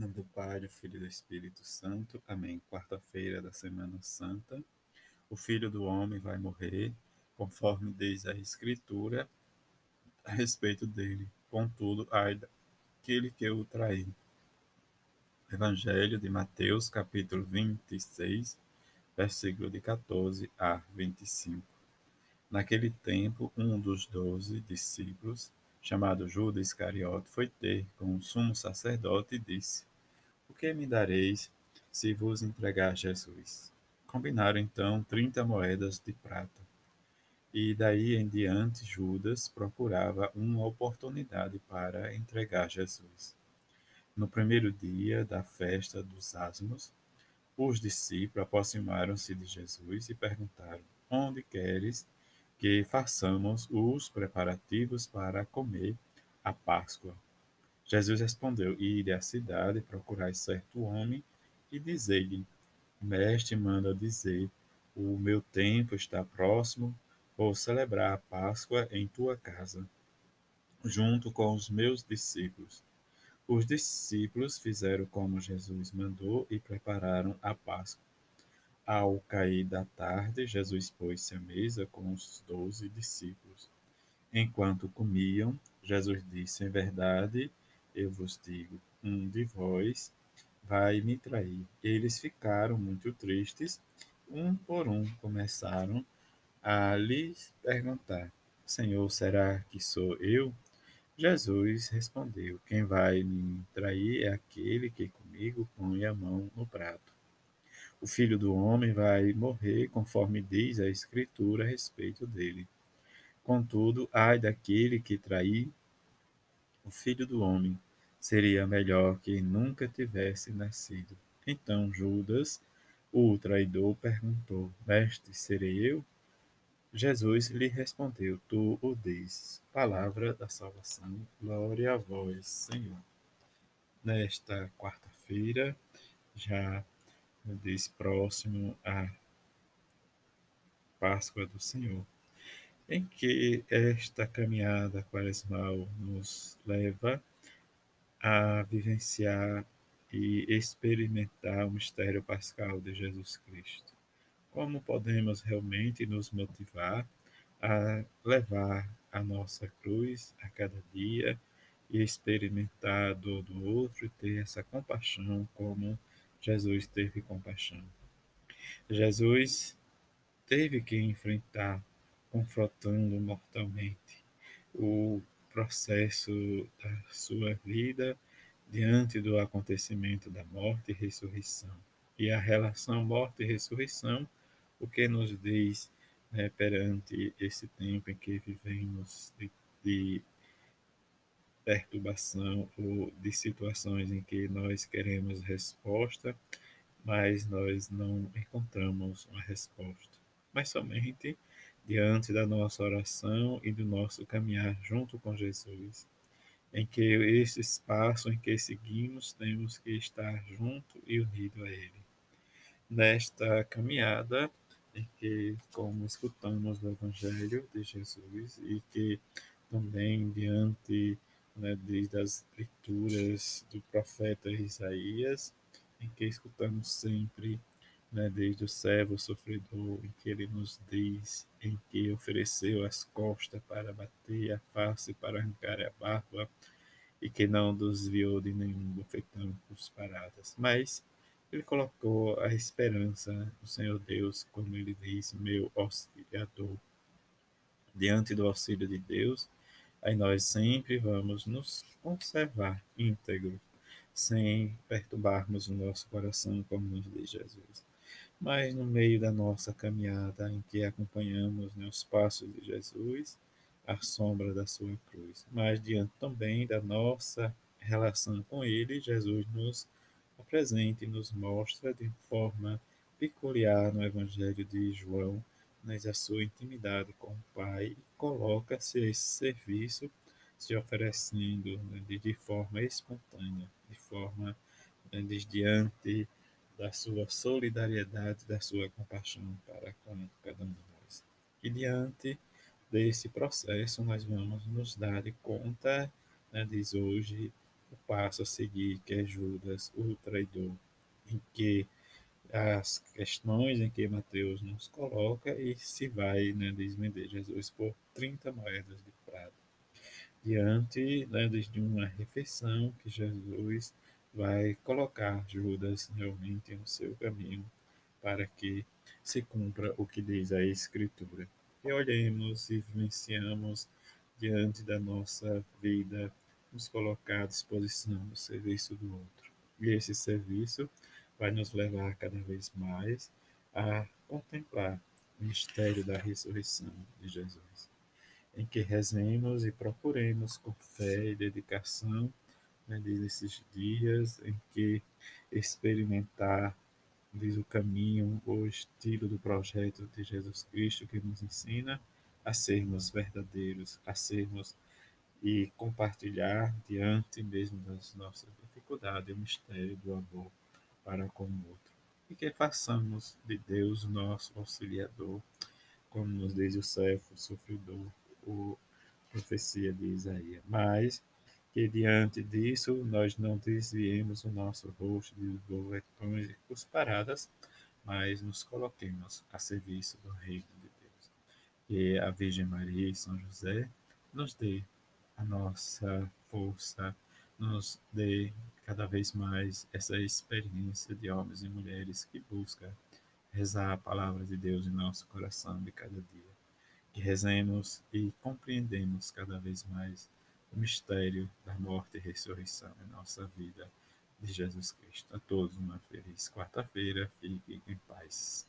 Nome do Pai, do Filho e do Espírito Santo. Amém. Quarta-feira da Semana Santa. O Filho do Homem vai morrer, conforme diz a Escritura a respeito dele. Contudo, ai daquele que o trair. Evangelho de Mateus, capítulo 26, versículo de 14 a 25. Naquele tempo, um dos doze discípulos, chamado Judas Iscariote, foi ter com o sumo sacerdote e disse: O que me dareis se vos entregar Jesus? Combinaram então trinta moedas de prata. E daí em diante Judas procurava uma oportunidade para entregar Jesus. No primeiro dia da festa dos Asmos, os discípulos aproximaram-se de Jesus e perguntaram: Onde queres que façamos os preparativos para comer a Páscoa. Jesus respondeu: Ide à cidade, procurai certo homem e dizei-lhe: Mestre manda dizer: O meu tempo está próximo, vou celebrar a Páscoa em tua casa, junto com os meus discípulos. Os discípulos fizeram como Jesus mandou e prepararam a Páscoa. Ao cair da tarde, Jesus pôs-se à mesa com os doze discípulos. Enquanto comiam, Jesus disse: Em verdade, eu vos digo, um de vós vai me trair. Eles ficaram muito tristes. Um por um começaram a lhes perguntar: Senhor, será que sou eu? Jesus respondeu: Quem vai me trair é aquele que comigo põe a mão no prato. O filho do homem vai morrer, conforme diz a Escritura a respeito dele. Contudo, ai daquele que trair o filho do homem, seria melhor que nunca tivesse nascido. Então Judas, o traidor, perguntou: Mestre, serei eu? Jesus lhe respondeu: Tu o dizes. Palavra da salvação. Glória a vós, Senhor. Nesta quarta-feira, já diz próximo à Páscoa do Senhor, em que esta caminhada quaresmal nos leva a vivenciar e experimentar o mistério pascal de Jesus Cristo. Como podemos realmente nos motivar a levar a nossa cruz a cada dia e experimentar a dor do outro e ter essa compaixão como Jesus teve compaixão. Jesus teve que enfrentar, confrontando mortalmente, o processo da sua vida diante do acontecimento da morte e ressurreição. E a relação morte e ressurreição, o que nos diz né, perante esse tempo em que vivemos de, de perturbação ou de situações em que nós queremos resposta, mas nós não encontramos uma resposta. Mas somente diante da nossa oração e do nosso caminhar junto com Jesus, em que esse espaço em que seguimos temos que estar junto e unido a Ele. Nesta caminhada, em que, como escutamos o Evangelho de Jesus e que também diante né, desde as leituras do profeta Isaías, em que escutamos sempre, né, desde o servo sofredor, em que ele nos diz, em que ofereceu as costas para bater a face, para arrancar a barba, e que não desviou de nenhum bofetão por paradas. Mas ele colocou a esperança no Senhor Deus, como ele diz, meu auxiliador. Diante do auxílio de Deus, aí nós sempre vamos nos conservar íntegro, sem perturbarmos o nosso coração, como nos diz Jesus. Mas no meio da nossa caminhada, em que acompanhamos né, os passos de Jesus, a sombra da sua cruz, mas diante também da nossa relação com Ele, Jesus nos apresenta e nos mostra de forma peculiar no Evangelho de João mas a sua intimidade com o Pai e coloca-se a esse serviço, se oferecendo né, de, de, forma espontânea, de forma né, diante da sua solidariedade, da sua compaixão para com cada um de nós. E diante desse processo, nós vamos nos dar conta, né, diz hoje o passo a seguir, que é Judas, o traidor, em que as questões em que Mateus nos coloca e se vai né, desvender Jesus por 30 moedas de prata. Diante né, de uma refeição que Jesus vai colocar Judas realmente no seu caminho para que se cumpra o que diz a Escritura. E olhemos e vivenciamos diante da nossa vida, nos colocar à disposição do serviço do outro. E esse serviço vai nos levar cada vez mais a contemplar o mistério da ressurreição de Jesus, em que rezemos e procuremos com fé e dedicação né, desses dias em que experimentar diz o caminho, o estilo do projeto de Jesus Cristo que nos ensina a sermos verdadeiros, a sermos e compartilhar diante mesmo das nossas dificuldades o mistério do amor para com o outro. E que façamos de Deus nosso auxiliador, como nos diz o servo sofredor, o profecia de Isaías. Mas que diante disso nós não desviemos o nosso rosto de boletões e cusparadas, mas nos coloquemos a serviço do Reino de Deus. Que a Virgem Maria e São José nos dê a nossa força, nos dê cada vez mais essa experiência de homens e mulheres que buscam rezar a palavra de Deus em nosso coração de cada dia. Que rezemos e compreendemos cada vez mais o mistério da morte e ressurreição em nossa vida de Jesus Cristo. A todos uma feliz quarta-feira. Fiquem em paz.